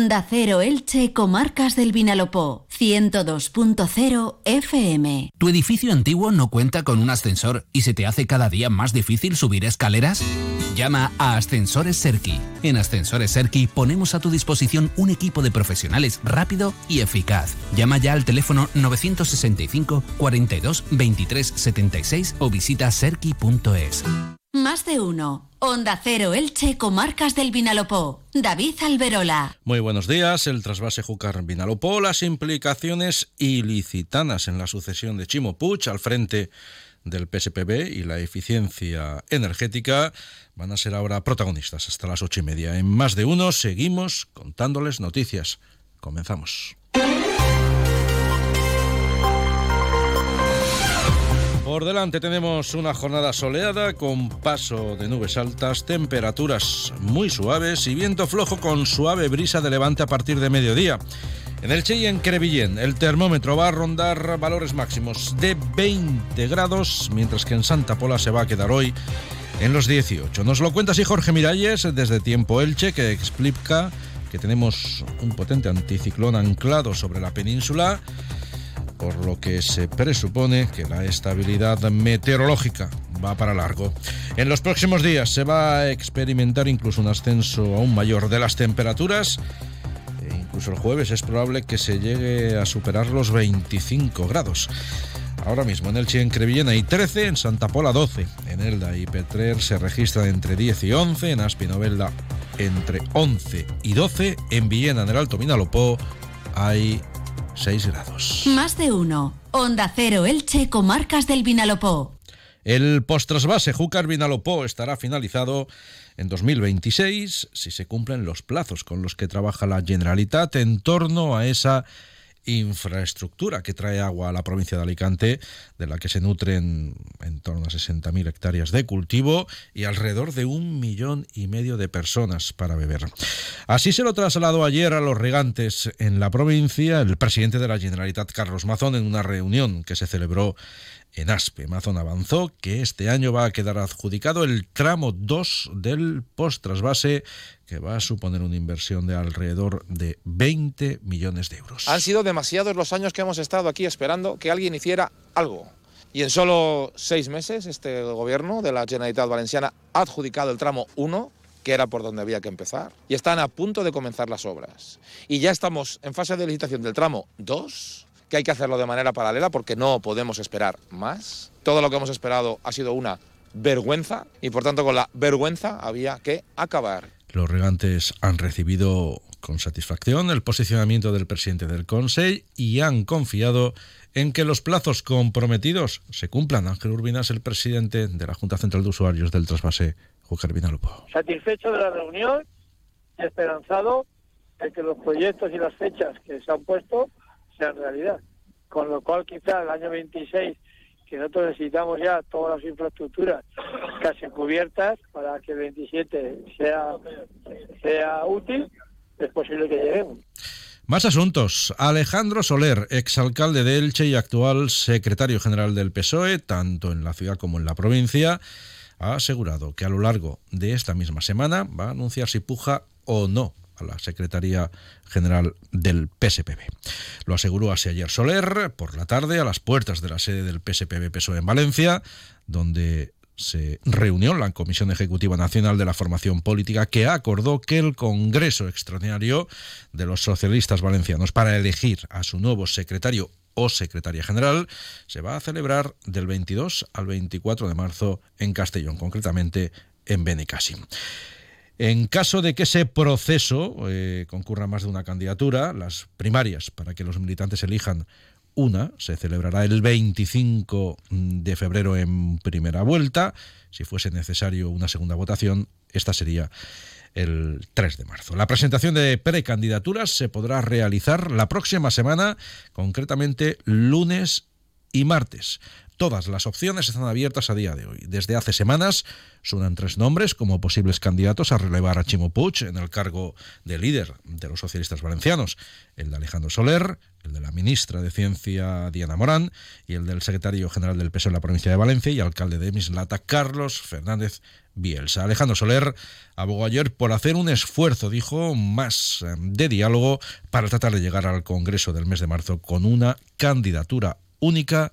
Onda Cero Elche, Comarcas del Vinalopó, 102.0 FM. ¿Tu edificio antiguo no cuenta con un ascensor y se te hace cada día más difícil subir escaleras? Llama a Ascensores Serki. En Ascensores Serki ponemos a tu disposición un equipo de profesionales rápido y eficaz. Llama ya al teléfono 965 42 23 76 o visita serki.es. Más de uno. Onda Cero Elche, Comarcas del Vinalopó. David Alberola. Muy buenos días. El trasvase Júcar Vinalopó, las implicaciones ilicitanas en la sucesión de Chimo Puig al frente del PSPB y la eficiencia energética van a ser ahora protagonistas hasta las ocho y media. En más de uno seguimos contándoles noticias. Comenzamos. Por delante tenemos una jornada soleada con paso de nubes altas, temperaturas muy suaves y viento flojo con suave brisa de levante a partir de mediodía. En el Che y en Crevillén el termómetro va a rondar valores máximos de 20 grados, mientras que en Santa Pola se va a quedar hoy en los 18. Nos lo cuenta así Jorge Miralles desde Tiempo Elche, que explica que tenemos un potente anticiclón anclado sobre la península por lo que se presupone que la estabilidad meteorológica va para largo. En los próximos días se va a experimentar incluso un ascenso aún mayor de las temperaturas. E incluso el jueves es probable que se llegue a superar los 25 grados. Ahora mismo en el en Crevillena hay 13, en Santa Pola 12, en Elda y Petrer se registran entre 10 y 11, en Aspinovelda entre 11 y 12, en Villena, en el Alto Minalopó, hay 6 grados. Más de uno. Onda Cero Elche, Comarcas del Vinalopó. El postrasvase Júcar Vinalopó estará finalizado en 2026 si se cumplen los plazos con los que trabaja la Generalitat en torno a esa infraestructura que trae agua a la provincia de Alicante, de la que se nutren en torno a 60.000 hectáreas de cultivo y alrededor de un millón y medio de personas para beber. Así se lo trasladó ayer a los regantes en la provincia el presidente de la Generalitat, Carlos Mazón, en una reunión que se celebró en Aspe. Mazón avanzó que este año va a quedar adjudicado el tramo 2 del post-trasvase que va a suponer una inversión de alrededor de 20 millones de euros. Han sido demasiados los años que hemos estado aquí esperando que alguien hiciera algo. Y en solo seis meses este gobierno de la Generalitat Valenciana ha adjudicado el tramo 1 que era por donde había que empezar, y están a punto de comenzar las obras. Y ya estamos en fase de licitación del tramo 2, que hay que hacerlo de manera paralela porque no podemos esperar más. Todo lo que hemos esperado ha sido una vergüenza y por tanto con la vergüenza había que acabar. Los regantes han recibido con satisfacción el posicionamiento del presidente del Consejo y han confiado en que los plazos comprometidos se cumplan. Ángel Urbinas, el presidente de la Junta Central de Usuarios del trasvase Júcar Vinalopó. Satisfecho de la reunión, esperanzado de que los proyectos y las fechas que se han puesto en realidad. Con lo cual quizá el año 26, que nosotros necesitamos ya todas las infraestructuras casi cubiertas para que el 27 sea, sea útil, es posible que lleguemos. Más asuntos. Alejandro Soler, exalcalde de Elche y actual secretario general del PSOE, tanto en la ciudad como en la provincia, ha asegurado que a lo largo de esta misma semana va a anunciar si puja o no a la Secretaría General del PSPB. Lo aseguró así ayer Soler por la tarde a las puertas de la sede del PSPB PSOE en Valencia, donde se reunió la Comisión Ejecutiva Nacional de la Formación Política que acordó que el Congreso Extraordinario de los Socialistas Valencianos para elegir a su nuevo secretario o secretaria general se va a celebrar del 22 al 24 de marzo en Castellón, concretamente en Benicassim. En caso de que ese proceso eh, concurra más de una candidatura, las primarias para que los militantes elijan una se celebrará el 25 de febrero en primera vuelta. Si fuese necesario una segunda votación, esta sería el 3 de marzo. La presentación de precandidaturas se podrá realizar la próxima semana, concretamente lunes y martes. Todas las opciones están abiertas a día de hoy. Desde hace semanas suenan tres nombres como posibles candidatos a relevar a Chimo Puig en el cargo de líder de los socialistas valencianos. El de Alejandro Soler, el de la ministra de Ciencia Diana Morán y el del secretario general del PSOE en la provincia de Valencia y alcalde de Mislata Carlos Fernández Bielsa. Alejandro Soler abogó ayer por hacer un esfuerzo, dijo, más eh, de diálogo para tratar de llegar al Congreso del mes de marzo con una candidatura única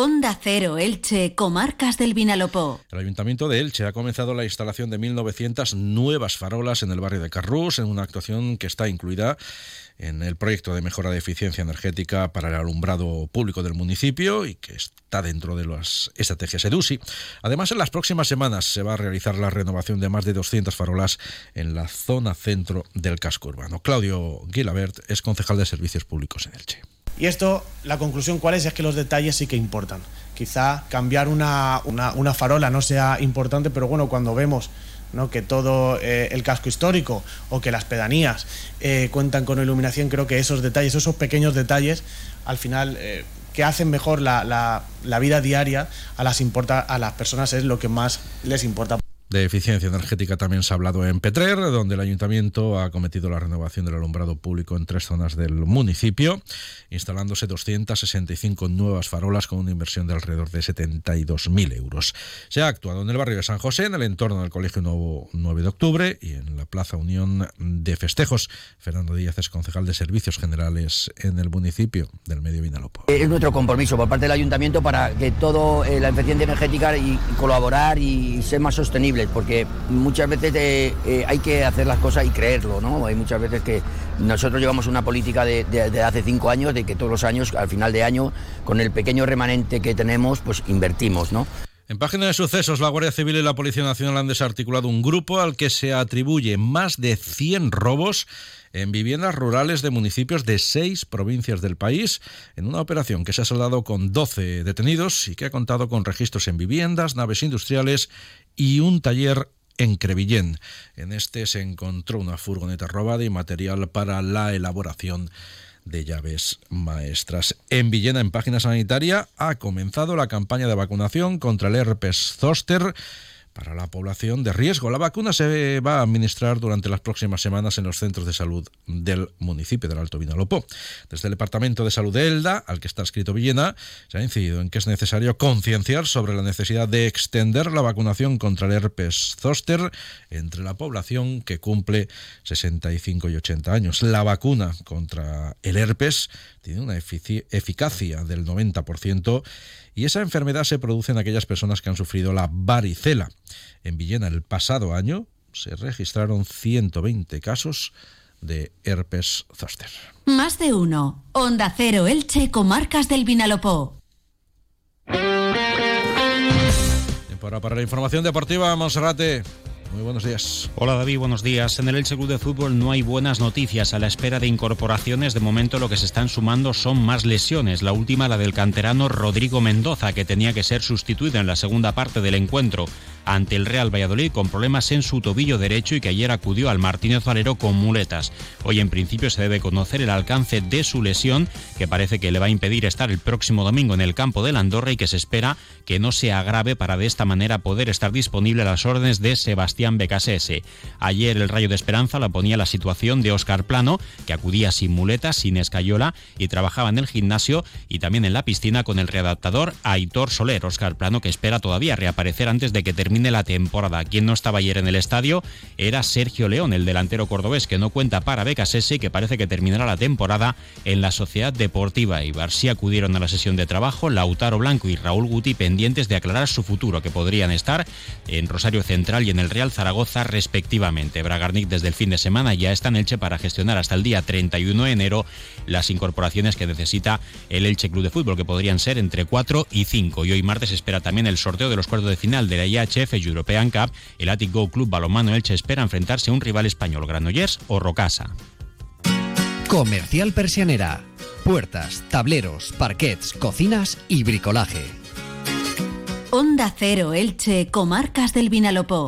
Onda Cero Elche, Comarcas del Vinalopó. El Ayuntamiento de Elche ha comenzado la instalación de 1.900 nuevas farolas en el barrio de Carrús, en una actuación que está incluida en el proyecto de mejora de eficiencia energética para el alumbrado público del municipio y que está dentro de las estrategias EDUSI. Además, en las próximas semanas se va a realizar la renovación de más de 200 farolas en la zona centro del casco urbano. Claudio Guilabert es concejal de Servicios Públicos en Elche. Y esto, la conclusión cuál es, es que los detalles sí que importan. Quizá cambiar una, una, una farola no sea importante, pero bueno, cuando vemos ¿no? que todo eh, el casco histórico o que las pedanías eh, cuentan con iluminación, creo que esos detalles, esos pequeños detalles, al final eh, que hacen mejor la, la, la, vida diaria a las, importa, a las personas es lo que más les importa. De eficiencia energética también se ha hablado en Petrer, donde el ayuntamiento ha cometido la renovación del alumbrado público en tres zonas del municipio, instalándose 265 nuevas farolas con una inversión de alrededor de 72.000 euros. Se ha actuado en el barrio de San José, en el entorno del Colegio Nuevo 9 de Octubre y en la Plaza Unión de Festejos. Fernando Díaz es concejal de Servicios Generales en el municipio del Medio Vinalopó. Es nuestro compromiso por parte del ayuntamiento para que todo eh, la eficiencia energética y colaborar y ser más sostenible porque muchas veces eh, eh, hay que hacer las cosas y creerlo, ¿no? Hay muchas veces que nosotros llevamos una política de, hace cinco años, de que todos los años, al final de año, con el pequeño remanente que tenemos, pues invertimos, ¿no? En página de sucesos, la Guardia Civil y la Policía Nacional han desarticulado un grupo al que se atribuye más de 100 robos en viviendas rurales de municipios de seis provincias del país, en una operación que se ha saldado con 12 detenidos y que ha contado con registros en viviendas, naves industriales y un taller en Crevillén. En este se encontró una furgoneta robada y material para la elaboración de llaves maestras. En Villena, en página sanitaria, ha comenzado la campaña de vacunación contra el herpes zóster para la población de riesgo. La vacuna se va a administrar durante las próximas semanas en los centros de salud del municipio del Alto Vinalopó. Desde el Departamento de Salud de Elda, al que está escrito Villena, se ha incidido en que es necesario concienciar sobre la necesidad de extender la vacunación contra el herpes zóster entre la población que cumple 65 y 80 años. La vacuna contra el herpes tiene una eficacia del 90% y esa enfermedad se produce en aquellas personas que han sufrido la varicela. En Villena el pasado año se registraron 120 casos de herpes zóster. Más de uno. Onda Cero Elche, Comarcas del Vinalopó. Para, para la información deportiva, Monserrate. Muy buenos días. Hola David, buenos días. En el Elche Club de Fútbol no hay buenas noticias. A la espera de incorporaciones, de momento lo que se están sumando son más lesiones. La última, la del canterano Rodrigo Mendoza, que tenía que ser sustituido en la segunda parte del encuentro ante el Real Valladolid con problemas en su tobillo derecho y que ayer acudió al Martínez Valero con muletas. Hoy en principio se debe conocer el alcance de su lesión, que parece que le va a impedir estar el próximo domingo en el campo del Andorra y que se espera que no sea grave para de esta manera poder estar disponible a las órdenes de Sebastián Becasese. Ayer el Rayo de Esperanza la ponía la situación de Óscar Plano, que acudía sin muletas, sin escayola y trabajaba en el gimnasio y también en la piscina con el readaptador Aitor Soler. Óscar Plano que espera todavía reaparecer antes de que termine la temporada. Quien no estaba ayer en el estadio era Sergio León, el delantero cordobés que no cuenta para Becasese y que parece que terminará la temporada en la Sociedad Deportiva Ibar. Sí acudieron a la sesión de trabajo Lautaro Blanco y Raúl Guti pendientes de aclarar su futuro, que podrían estar en Rosario Central y en el Real Zaragoza respectivamente. Bragarnik desde el fin de semana ya está en Elche para gestionar hasta el día 31 de enero las incorporaciones que necesita el Elche Club de Fútbol, que podrían ser entre 4 y 5. Y hoy martes espera también el sorteo de los cuartos de final de la CHF European Cup, el Attic Go Club Balonmano Elche espera enfrentarse a un rival español, Granollers o Rocasa. Comercial Persianera. Puertas, tableros, parquets, cocinas y bricolaje. Onda Cero Elche, Comarcas del Vinalopó.